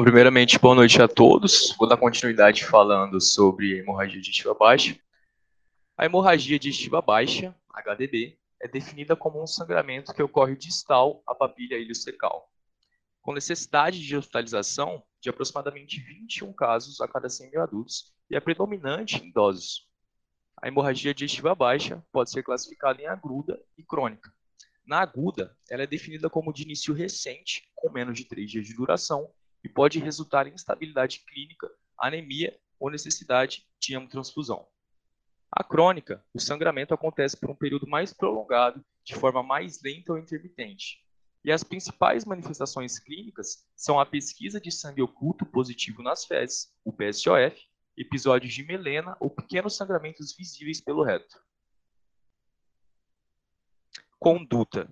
Bom, primeiramente, boa noite a todos. Vou dar continuidade falando sobre hemorragia digestiva baixa. A hemorragia digestiva baixa, HDB, é definida como um sangramento que ocorre distal à papilha iliocecal, com necessidade de hospitalização de aproximadamente 21 casos a cada 100 mil adultos e é predominante em idosos. A hemorragia digestiva baixa pode ser classificada em aguda e crônica. Na aguda, ela é definida como de início recente, com menos de 3 dias de duração, e pode resultar em instabilidade clínica, anemia ou necessidade de hemotransfusão. A crônica, o sangramento acontece por um período mais prolongado, de forma mais lenta ou intermitente. E as principais manifestações clínicas são a pesquisa de sangue oculto positivo nas fezes, o PSOF, episódios de melena ou pequenos sangramentos visíveis pelo reto. Conduta.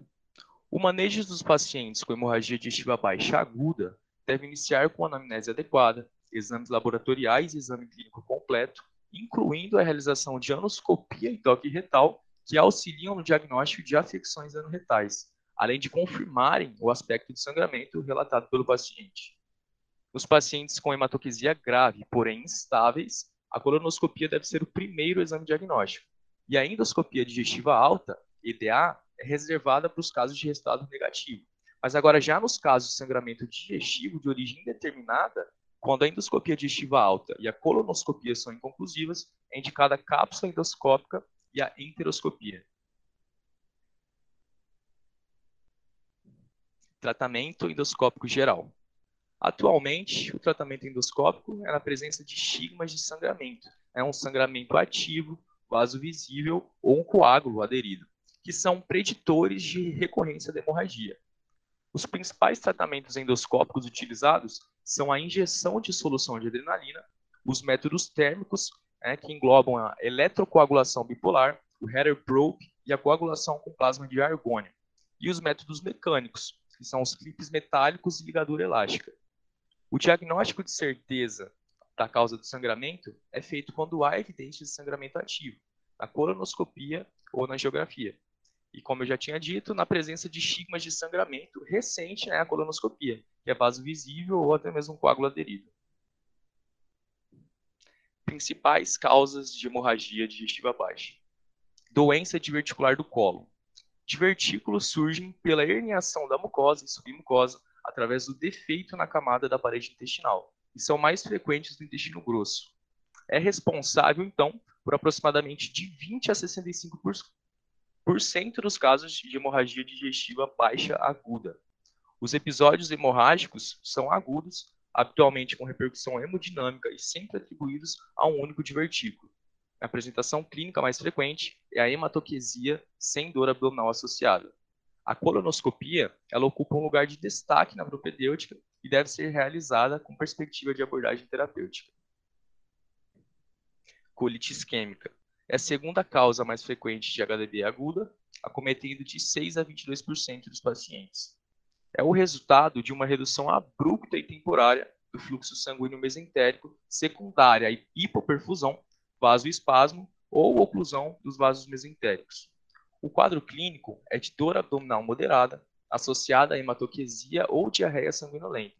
O manejo dos pacientes com hemorragia digestiva baixa aguda deve iniciar com anamnese adequada, exames laboratoriais e exame clínico completo, incluindo a realização de anoscopia e toque retal, que auxiliam no diagnóstico de afecções anorretais, além de confirmarem o aspecto de sangramento relatado pelo paciente. Nos pacientes com hematoquesia grave, porém instáveis, a colonoscopia deve ser o primeiro exame diagnóstico. E a endoscopia digestiva alta, EDA, é reservada para os casos de resultado negativo, mas agora, já nos casos de sangramento digestivo de origem indeterminada, quando a endoscopia digestiva alta e a colonoscopia são inconclusivas, é indicada a cápsula endoscópica e a enteroscopia. Tratamento endoscópico geral. Atualmente, o tratamento endoscópico é na presença de estigmas de sangramento. É um sangramento ativo, vaso visível ou um coágulo aderido, que são preditores de recorrência da hemorragia. Os principais tratamentos endoscópicos utilizados são a injeção de solução de adrenalina, os métodos térmicos, né, que englobam a eletrocoagulação bipolar, o header probe e a coagulação com plasma de argônio, e os métodos mecânicos, que são os clipes metálicos e ligadura elástica. O diagnóstico de certeza da causa do sangramento é feito quando há evidência de sangramento ativo, na colonoscopia ou na geografia. E como eu já tinha dito, na presença de estigmas de sangramento recente, né, colonoscopia, que é vaso visível ou até mesmo coágulo aderido. Principais causas de hemorragia digestiva baixa. Doença diverticular do colo. Divertículos surgem pela herniação da mucosa e submucosa através do defeito na camada da parede intestinal e são mais frequentes no intestino grosso. É responsável, então, por aproximadamente de 20 a 65% dos casos de hemorragia digestiva baixa aguda. Os episódios hemorrágicos são agudos, habitualmente com repercussão hemodinâmica e sempre atribuídos a um único divertículo. A apresentação clínica mais frequente é a hematoquesia sem dor abdominal associada. A colonoscopia ela ocupa um lugar de destaque na propedêutica e deve ser realizada com perspectiva de abordagem terapêutica. Colite isquêmica é a segunda causa mais frequente de HDB aguda, acometendo de 6 a 22% dos pacientes. É o resultado de uma redução abrupta e temporária do fluxo sanguíneo mesentérico secundária à hipoperfusão, vasoespasmo ou oclusão dos vasos mesentéricos. O quadro clínico é de dor abdominal moderada, associada a hematoquesia ou diarreia sanguinolenta.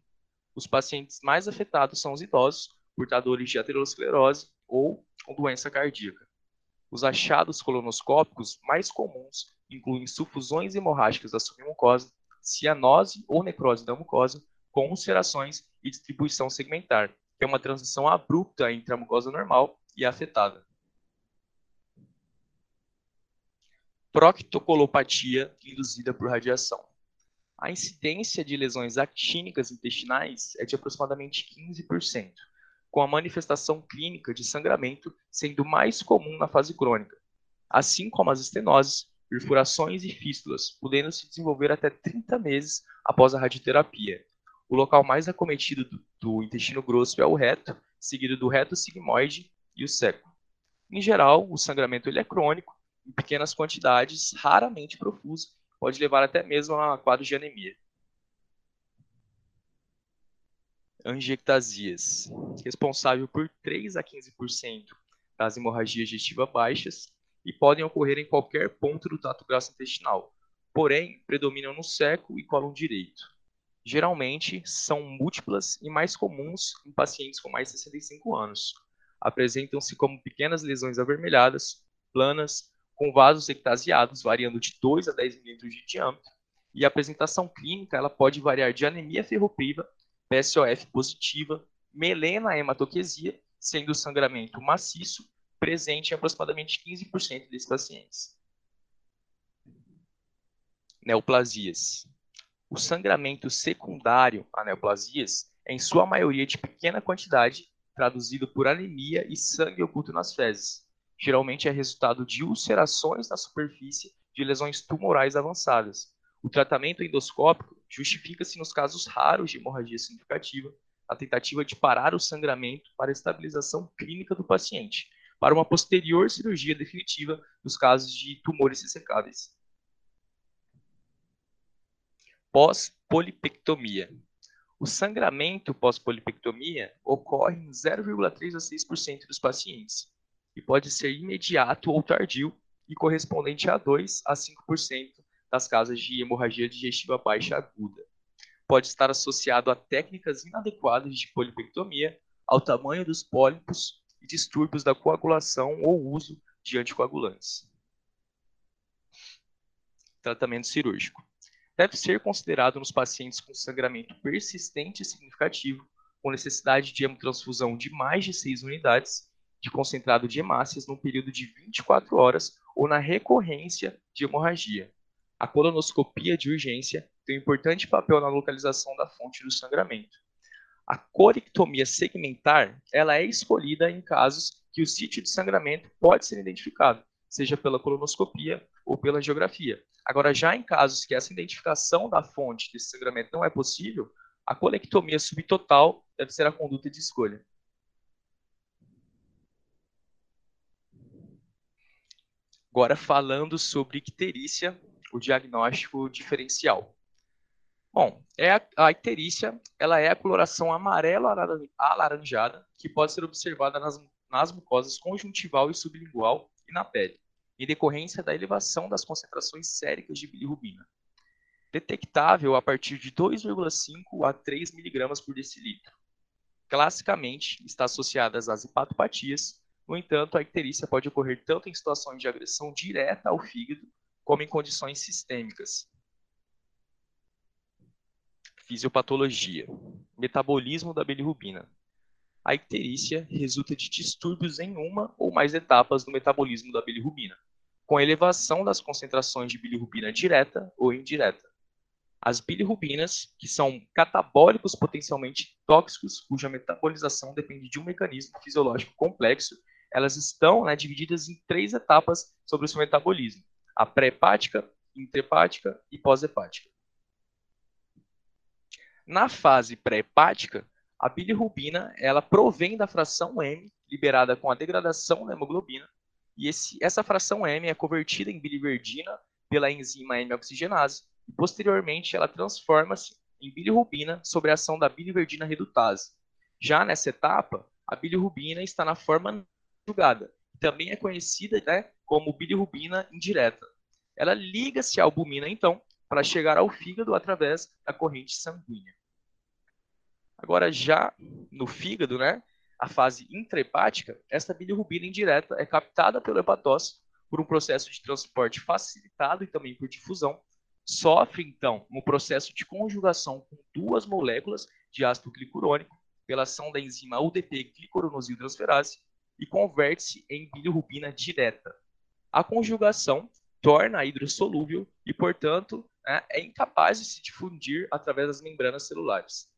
Os pacientes mais afetados são os idosos, portadores de aterosclerose ou doença cardíaca. Os achados colonoscópicos mais comuns incluem sufusões hemorrágicas da submucosa, cianose ou necrose da mucosa, com ulcerações e distribuição segmentar, que é uma transição abrupta entre a mucosa normal e a afetada. Proctocolopatia induzida por radiação. A incidência de lesões actínicas intestinais é de aproximadamente 15%, com a manifestação clínica de sangramento sendo mais comum na fase crônica, assim como as estenoses, perfurações e fístulas, podendo se desenvolver até 30 meses após a radioterapia. O local mais acometido do, do intestino grosso é o reto, seguido do reto sigmoide e o seco. Em geral, o sangramento ele é crônico, em pequenas quantidades, raramente profuso, pode levar até mesmo a quadro de anemia. Angiectasias, responsável por 3 a 15% das hemorragias digestivas baixas e podem ocorrer em qualquer ponto do trato gastrointestinal, porém predominam no seco e colo direito. Geralmente são múltiplas e mais comuns em pacientes com mais de 65 anos. Apresentam-se como pequenas lesões avermelhadas, planas, com vasos ectasiados variando de 2 a 10 milímetros de diâmetro, e a apresentação clínica ela pode variar de anemia ferropriva, PSOF positiva, melena hematoquesia, sendo sangramento maciço presente em aproximadamente 15% desses pacientes. Neoplasias. O sangramento secundário a neoplasias é em sua maioria de pequena quantidade, traduzido por anemia e sangue oculto nas fezes geralmente é resultado de ulcerações na superfície de lesões tumorais avançadas. O tratamento endoscópico justifica-se nos casos raros de hemorragia significativa, a tentativa de parar o sangramento para estabilização clínica do paciente, para uma posterior cirurgia definitiva nos casos de tumores ressecáveis. Pós-polipectomia. O sangramento pós-polipectomia ocorre em 0,3 a 6% dos pacientes e pode ser imediato ou tardio e correspondente a 2 a 5% das causas de hemorragia digestiva baixa aguda. Pode estar associado a técnicas inadequadas de polipectomia, ao tamanho dos pólipos e distúrbios da coagulação ou uso de anticoagulantes. Tratamento cirúrgico. Deve ser considerado nos pacientes com sangramento persistente e significativo, com necessidade de hemotransfusão de mais de 6 unidades de concentrado de hemácias num período de 24 horas ou na recorrência de hemorragia. A colonoscopia de urgência tem um importante papel na localização da fonte do sangramento. A corectomia segmentar ela é escolhida em casos que o sítio de sangramento pode ser identificado, seja pela colonoscopia ou pela angiografia. Agora, já em casos que essa identificação da fonte desse sangramento não é possível, a colectomia subtotal deve ser a conduta de escolha. Agora falando sobre icterícia, o diagnóstico diferencial. Bom, é a, a icterícia ela é a coloração amarelo alaranjada que pode ser observada nas, nas mucosas conjuntival e sublingual e na pele, em decorrência da elevação das concentrações séricas de bilirrubina. Detectável a partir de 2,5 a 3 mg por decilitro. Classicamente, está associada às hepatopatias, no entanto, a icterícia pode ocorrer tanto em situações de agressão direta ao fígado, como em condições sistêmicas. Fisiopatologia. Metabolismo da bilirrubina. A icterícia resulta de distúrbios em uma ou mais etapas do metabolismo da bilirrubina, com elevação das concentrações de bilirrubina direta ou indireta. As bilirrubinas, que são catabólicos potencialmente tóxicos, cuja metabolização depende de um mecanismo fisiológico complexo, elas estão né, divididas em três etapas sobre o seu metabolismo: a pré-hepática, intrahepática e pós-hepática. Na fase pré-hepática, a bilirrubina ela provém da fração M, liberada com a degradação da hemoglobina, e esse, essa fração M é convertida em biliverdina pela enzima M-oxigenase, e posteriormente ela transforma-se em bilirrubina sob a ação da biliverdina redutase. Já nessa etapa, a bilirrubina está na forma conjugada, também é conhecida né, como bilirrubina indireta. Ela liga-se à albumina, então, para chegar ao fígado através da corrente sanguínea. Agora, já no fígado, né, a fase intrahepática, essa bilirrubina indireta é captada pelo hepatócito por um processo de transporte facilitado e também por difusão, sofre, então, um processo de conjugação com duas moléculas de ácido glicurônico pela ação da enzima UDP glicuranosiltransferase e converte-se em bilirrubina direta. A conjugação torna a hidrossolúvel e, portanto, né, é incapaz de se difundir através das membranas celulares.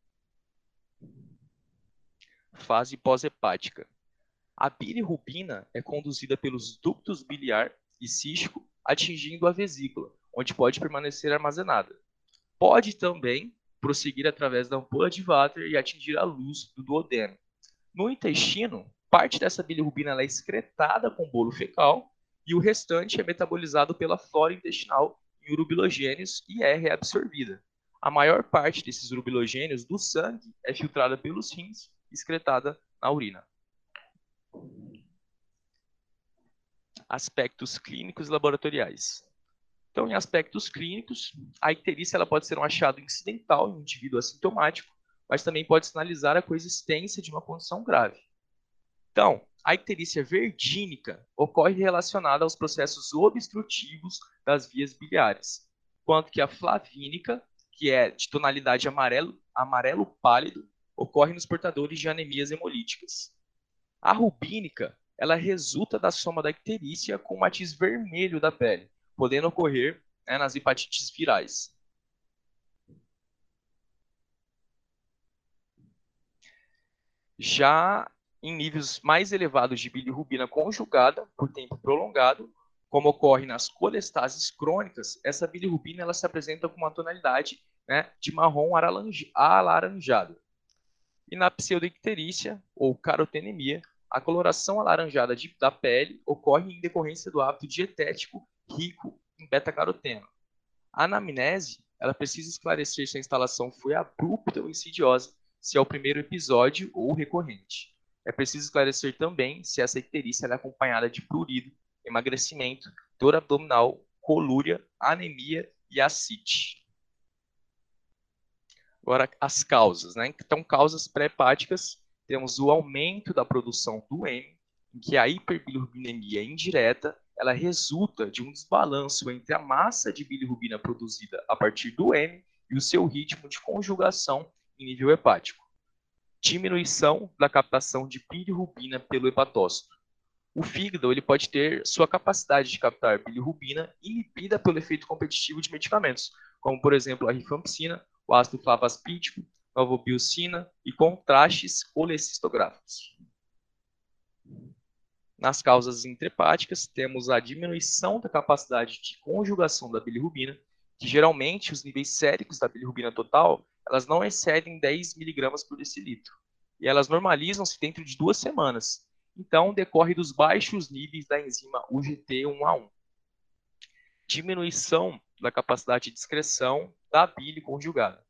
Fase pós-hepática. A bilirrubina é conduzida pelos ductos biliar e cístico, atingindo a vesícula, onde pode permanecer armazenada. Pode também prosseguir através da ampola de Vater e atingir a luz do duodeno. No intestino, parte dessa bilirrubina é excretada com bolo fecal e o restante é metabolizado pela flora intestinal em urobilogênios e é reabsorvida. A maior parte desses urobilogênios do sangue é filtrada pelos rins e excretada na urina. Aspectos clínicos e laboratoriais. Então, em aspectos clínicos, a icterícia ela pode ser um achado incidental em um indivíduo assintomático, mas também pode sinalizar a coexistência de uma condição grave. Então, a icterícia verdínica ocorre relacionada aos processos obstrutivos das vias biliares, enquanto que a flavínica, que é de tonalidade amarelo, amarelo pálido, ocorre nos portadores de anemias hemolíticas. A rubínica, ela resulta da soma da icterícia com o matiz vermelho da pele, podendo ocorrer né, nas hepatites virais. Já em níveis mais elevados de bilirrubina conjugada por tempo prolongado, como ocorre nas colestases crônicas, essa bilirrubina ela se apresenta com uma tonalidade né, de marrom alaranjado. E na pseudoicterícia, ou carotenemia, a coloração alaranjada de, da pele ocorre em decorrência do hábito dietético rico em beta-caroteno. A anamnese ela precisa esclarecer se a instalação foi abrupta ou insidiosa, se é o primeiro episódio ou recorrente. É preciso esclarecer também se essa icterícia é acompanhada de prurido, emagrecimento, dor abdominal, colúria, anemia e ascite. Agora, as causas. Né? Então, causas pré-hepáticas, temos o aumento da produção do M, em que a hiperbilirrubinemia indireta ela resulta de um desbalanço entre a massa de bilirrubina produzida a partir do M e o seu ritmo de conjugação em nível hepático. Diminuição da captação de bilirrubina pelo hepatócito. O fígado ele pode ter sua capacidade de captar bilirrubina inibida pelo efeito competitivo de medicamentos, como por exemplo a rifampicina, o ácido flavaspídico, novobiocina e contrastes colecistográficos. Nas causas intrahepáticas, temos a diminuição da capacidade de conjugação da bilirrubina, que geralmente os níveis séricos da bilirrubina total, elas não excedem 10 mg por decilitro. E elas normalizam-se dentro de duas semanas. Então, decorre dos baixos níveis da enzima UGT1A1. Diminuição da capacidade de excreção da bile conjugada.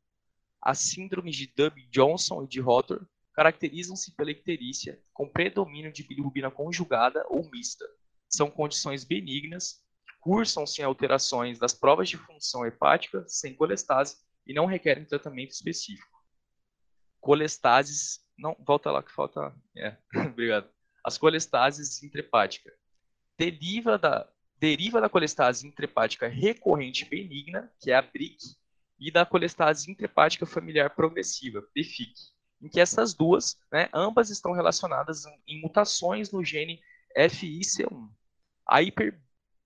As síndromes de Dub-Johnson e de Rotor caracterizam-se pela icterícia com predomínio de bilirrubina conjugada ou mista. São condições benignas, cursam sem alterações das provas de função hepática, sem colestase e não requerem tratamento específico. Colestases, não, volta lá que falta, é, obrigado. As colestases intrahepática deriva da deriva da colestase intrahepática recorrente benigna, que é a BRIC, e da colestase intrahepática familiar progressiva, PFIC em que essas duas, né, ambas estão relacionadas em mutações no gene FIC1. A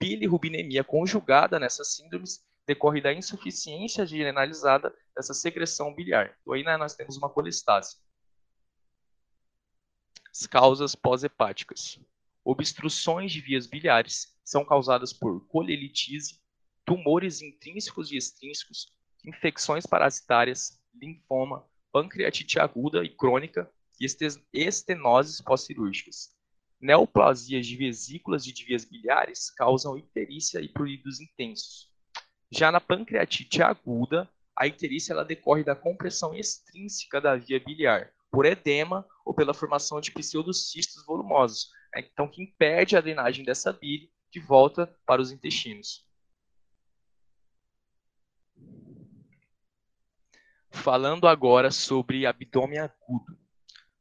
hiperbilirrubinemia conjugada nessas síndromes decorre da insuficiência generalizada dessa secreção biliar. Então aí né, nós temos uma colestase. As causas pós-hepáticas. Obstruções de vias biliares são causadas por colelitise, tumores intrínsecos e extrínsecos, infecções parasitárias, linfoma, pancreatite aguda e crônica e estenoses pós-cirúrgicas. Neoplasias de vesículas e de vias biliares causam icterícia e pruridos intensos. Já na pancreatite aguda, a icterícia ela decorre da compressão extrínseca da via biliar, por edema ou pela formação de pseudocistos volumosos, né? então que impede a drenagem dessa bile de volta para os intestinos. Falando agora sobre abdômen agudo.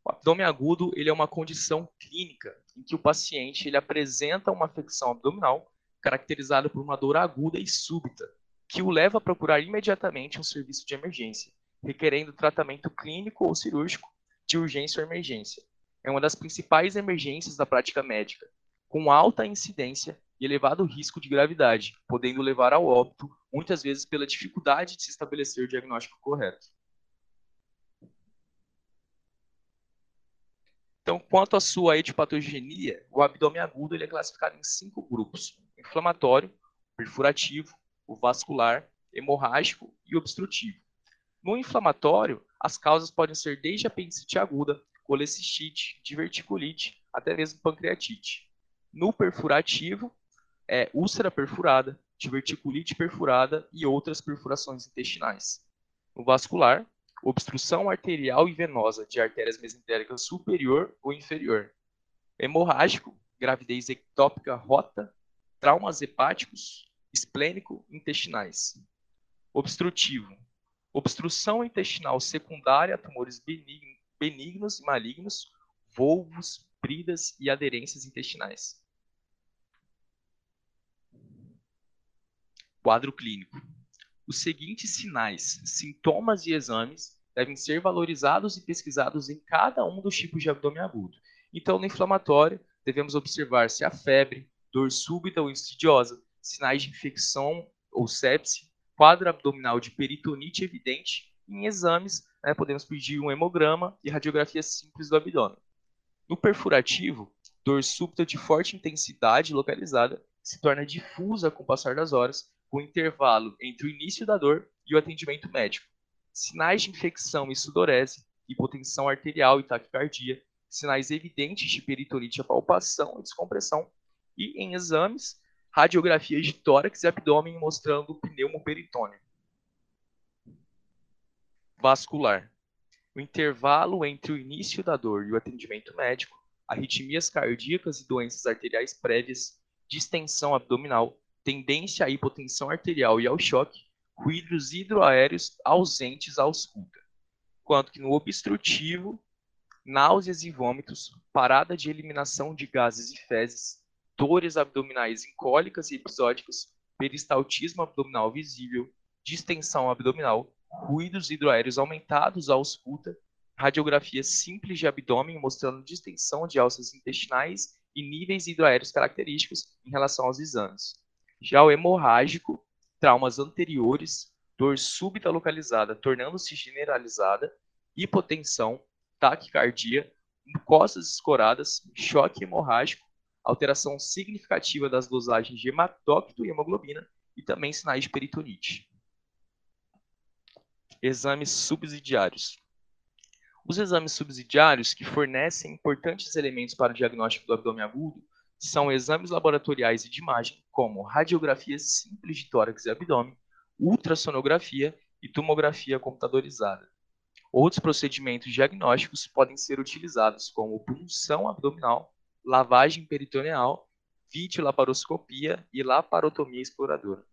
O abdômen agudo ele é uma condição clínica em que o paciente ele apresenta uma afecção abdominal caracterizada por uma dor aguda e súbita, que o leva a procurar imediatamente um serviço de emergência, requerendo tratamento clínico ou cirúrgico de urgência ou emergência. É uma das principais emergências da prática médica, com alta incidência e elevado risco de gravidade, podendo levar ao óbito, muitas vezes pela dificuldade de se estabelecer o diagnóstico correto. Então, quanto à sua etiopatogenia, o abdômen agudo ele é classificado em cinco grupos: inflamatório, perfurativo, o vascular, hemorrágico e obstrutivo. No inflamatório, as causas podem ser desde apendicite aguda, colecistite, diverticulite, até mesmo pancreatite. No perfurativo, é úlcera perfurada, diverticulite perfurada e outras perfurações intestinais. No vascular, obstrução arterial e venosa de artérias mesentéricas superior ou inferior. Hemorrágico, gravidez ectópica rota, traumas hepáticos, esplênico, intestinais. Obstrutivo, obstrução intestinal secundária a tumores benignos e malignos, volvos, bridas e aderências intestinais. Quadro clínico. Os seguintes sinais, sintomas e exames devem ser valorizados e pesquisados em cada um dos tipos de abdômen agudo. Então, no inflamatório, devemos observar se há febre, dor súbita ou insidiosa, sinais de infecção ou sepse, quadro abdominal de peritonite evidente. Em exames, né, podemos pedir um hemograma e radiografia simples do abdômen. No perfurativo, dor súbita de forte intensidade localizada se torna difusa com o passar das horas, com intervalo entre o início da dor e o atendimento médico. Sinais de infecção e sudorese, hipotensão arterial e taquicardia, sinais evidentes de peritonite, palpação e descompressão, e em exames, radiografias de tórax e abdômen mostrando pneumoperitônio. Vascular. O intervalo entre o início da dor e o atendimento médico, arritmias cardíacas e doenças arteriais prévias, distensão abdominal, tendência à hipotensão arterial e ao choque, ruídos hidroaéreos ausentes à ausculta. Enquanto que no obstrutivo, náuseas e vômitos, parada de eliminação de gases e fezes, dores abdominais incólicas e episódicas, peristaltismo abdominal visível, distensão abdominal, ruídos hidroaéreos aumentados à ausculta, radiografia simples de abdômen mostrando distensão de alças intestinais e níveis hidroaéreos característicos em relação aos exames. Já o hemorrágico, traumas anteriores, dor súbita localizada tornando-se generalizada, hipotensão, taquicardia, mucosas escoradas, choque hemorrágico, alteração significativa das dosagens de hematócrito e hemoglobina e também sinais de peritonite. Exames subsidiários. Os exames subsidiários, que fornecem importantes elementos para o diagnóstico do abdômen agudo, são exames laboratoriais e de imagem, como radiografia simples de tórax e abdômen, ultrassonografia e tomografia computadorizada. Outros procedimentos diagnósticos podem ser utilizados, como punção abdominal, lavagem peritoneal, videolaparoscopia e laparotomia exploradora.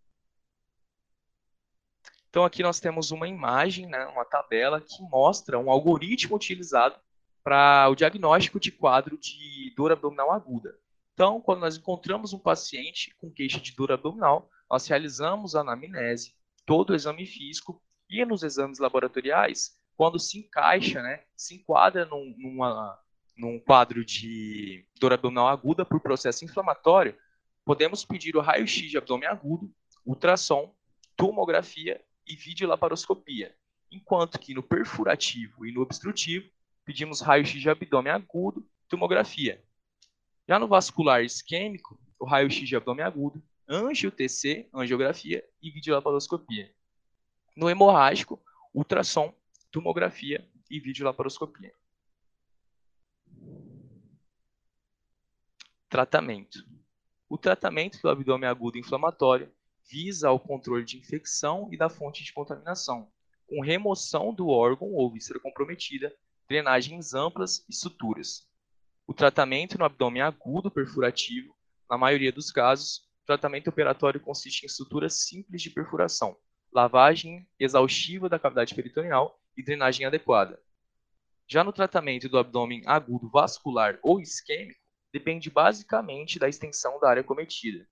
Então aqui nós temos uma imagem, né, uma tabela que mostra um algoritmo utilizado para o diagnóstico de quadro de dor abdominal aguda. Então, quando nós encontramos um paciente com queixa de dor abdominal, nós realizamos a anamnese, todo o exame físico e nos exames laboratoriais, quando se encaixa, né, se enquadra num, numa, num quadro de dor abdominal aguda por processo inflamatório, podemos pedir o raio-x de abdômen agudo, ultrassom, tomografia e videolaparoscopia, enquanto que no perfurativo e no obstrutivo pedimos raio-x de abdômen agudo, tomografia. Já no vascular isquêmico, o raio-x de abdômen agudo, angio-TC, angiografia e videolaparoscopia. No hemorrágico, ultrassom, tomografia e videolaparoscopia. Tratamento. O tratamento do abdômen agudo inflamatório visa o controle de infecção e da fonte de contaminação, com remoção do órgão ou víscera comprometida, drenagens amplas e suturas. O tratamento no abdômen agudo perfurativo, na maioria dos casos, o tratamento operatório consiste em suturas simples de perfuração, lavagem exaustiva da cavidade peritoneal e drenagem adequada. Já no tratamento do abdômen agudo vascular ou isquêmico, depende basicamente da extensão da área cometida.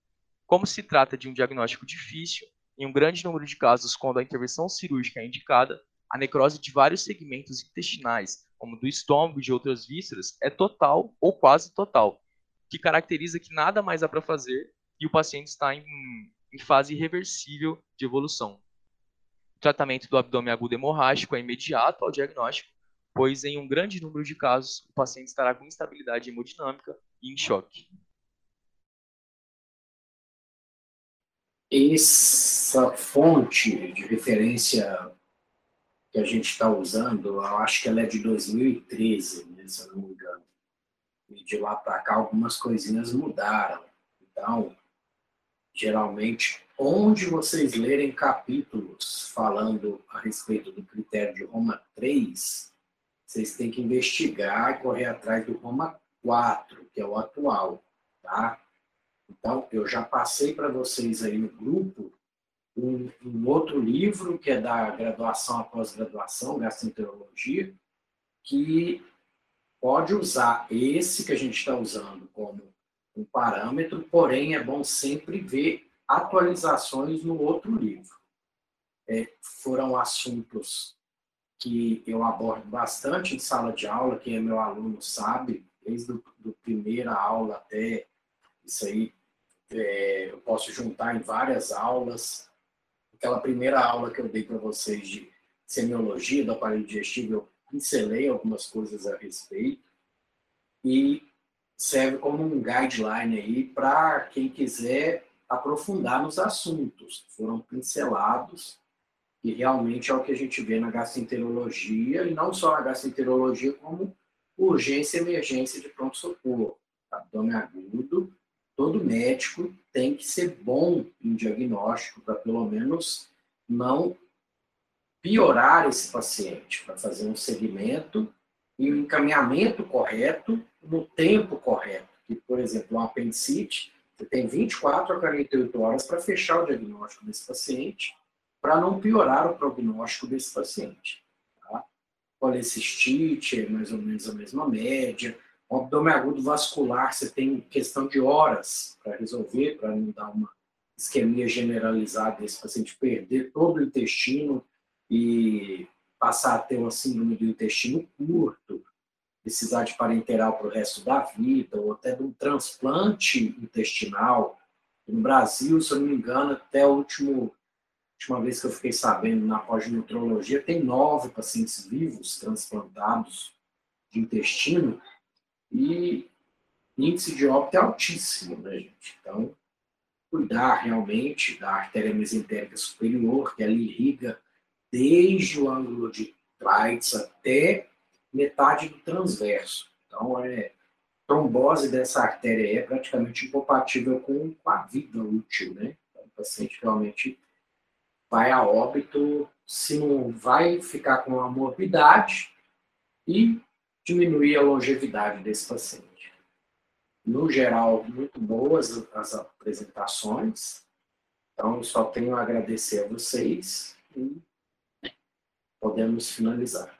Como se trata de um diagnóstico difícil, em um grande número de casos, quando a intervenção cirúrgica é indicada, a necrose de vários segmentos intestinais, como do estômago e de outras vísceras, é total ou quase total, que caracteriza que nada mais há para fazer e o paciente está em, em fase irreversível de evolução. O tratamento do abdômen agudo hemorrágico é imediato ao diagnóstico, pois em um grande número de casos o paciente estará com instabilidade hemodinâmica e em choque. Essa fonte de referência que a gente está usando, eu acho que ela é de 2013, né, se eu não me engano. E de lá para cá algumas coisinhas mudaram. Então, geralmente, onde vocês lerem capítulos falando a respeito do critério de Roma 3, vocês têm que investigar e correr atrás do Roma 4, que é o atual, tá? Então, eu já passei para vocês aí no grupo um, um, outro livro que é da graduação após graduação, gastroenterologia, que pode usar esse que a gente está usando como um parâmetro, porém é bom sempre ver atualizações no outro livro. É, foram assuntos que eu abordo bastante em sala de aula, quem é meu aluno sabe, desde a primeira aula até isso aí, é, eu posso juntar em várias aulas. Aquela primeira aula que eu dei para vocês de semiologia do aparelho digestivo, eu pincelei algumas coisas a respeito e serve como um guideline aí para quem quiser aprofundar nos assuntos. Foram pincelados e realmente é o que a gente vê na gastroenterologia, e não só na gastroenterologia, como urgência e emergência de pronto-socorro. Abdômen agudo, todo médico tem que ser bom em diagnóstico para pelo menos não piorar esse paciente, para fazer um segmento e um encaminhamento correto no tempo correto. Que, por exemplo, um apendicite, você tem 24 a 48 horas para fechar o diagnóstico desse paciente, para não piorar o prognóstico desse paciente. Tá? Policistite é mais ou menos a mesma média, o abdômen agudo vascular, você tem questão de horas para resolver, para não dar uma isquemia generalizada desse paciente perder todo o intestino e passar a ter uma síndrome do intestino curto, precisar de parenteral para o resto da vida, ou até de um transplante intestinal. No Brasil, se eu não me engano, até a última última vez que eu fiquei sabendo na pós-nutrologia, tem nove pacientes vivos transplantados de intestino, e índice de óbito é altíssimo, né, gente? Então, cuidar realmente da artéria mesentérica superior, que ela irriga desde o ângulo de Treitz até metade do transverso. Então, é, trombose dessa artéria é praticamente incompatível com, com a vida útil, né? Então, o paciente realmente vai a óbito se não vai ficar com uma morbidade e diminuir a longevidade desse paciente. No geral, muito boas as apresentações. Então, só tenho a agradecer a vocês e podemos finalizar.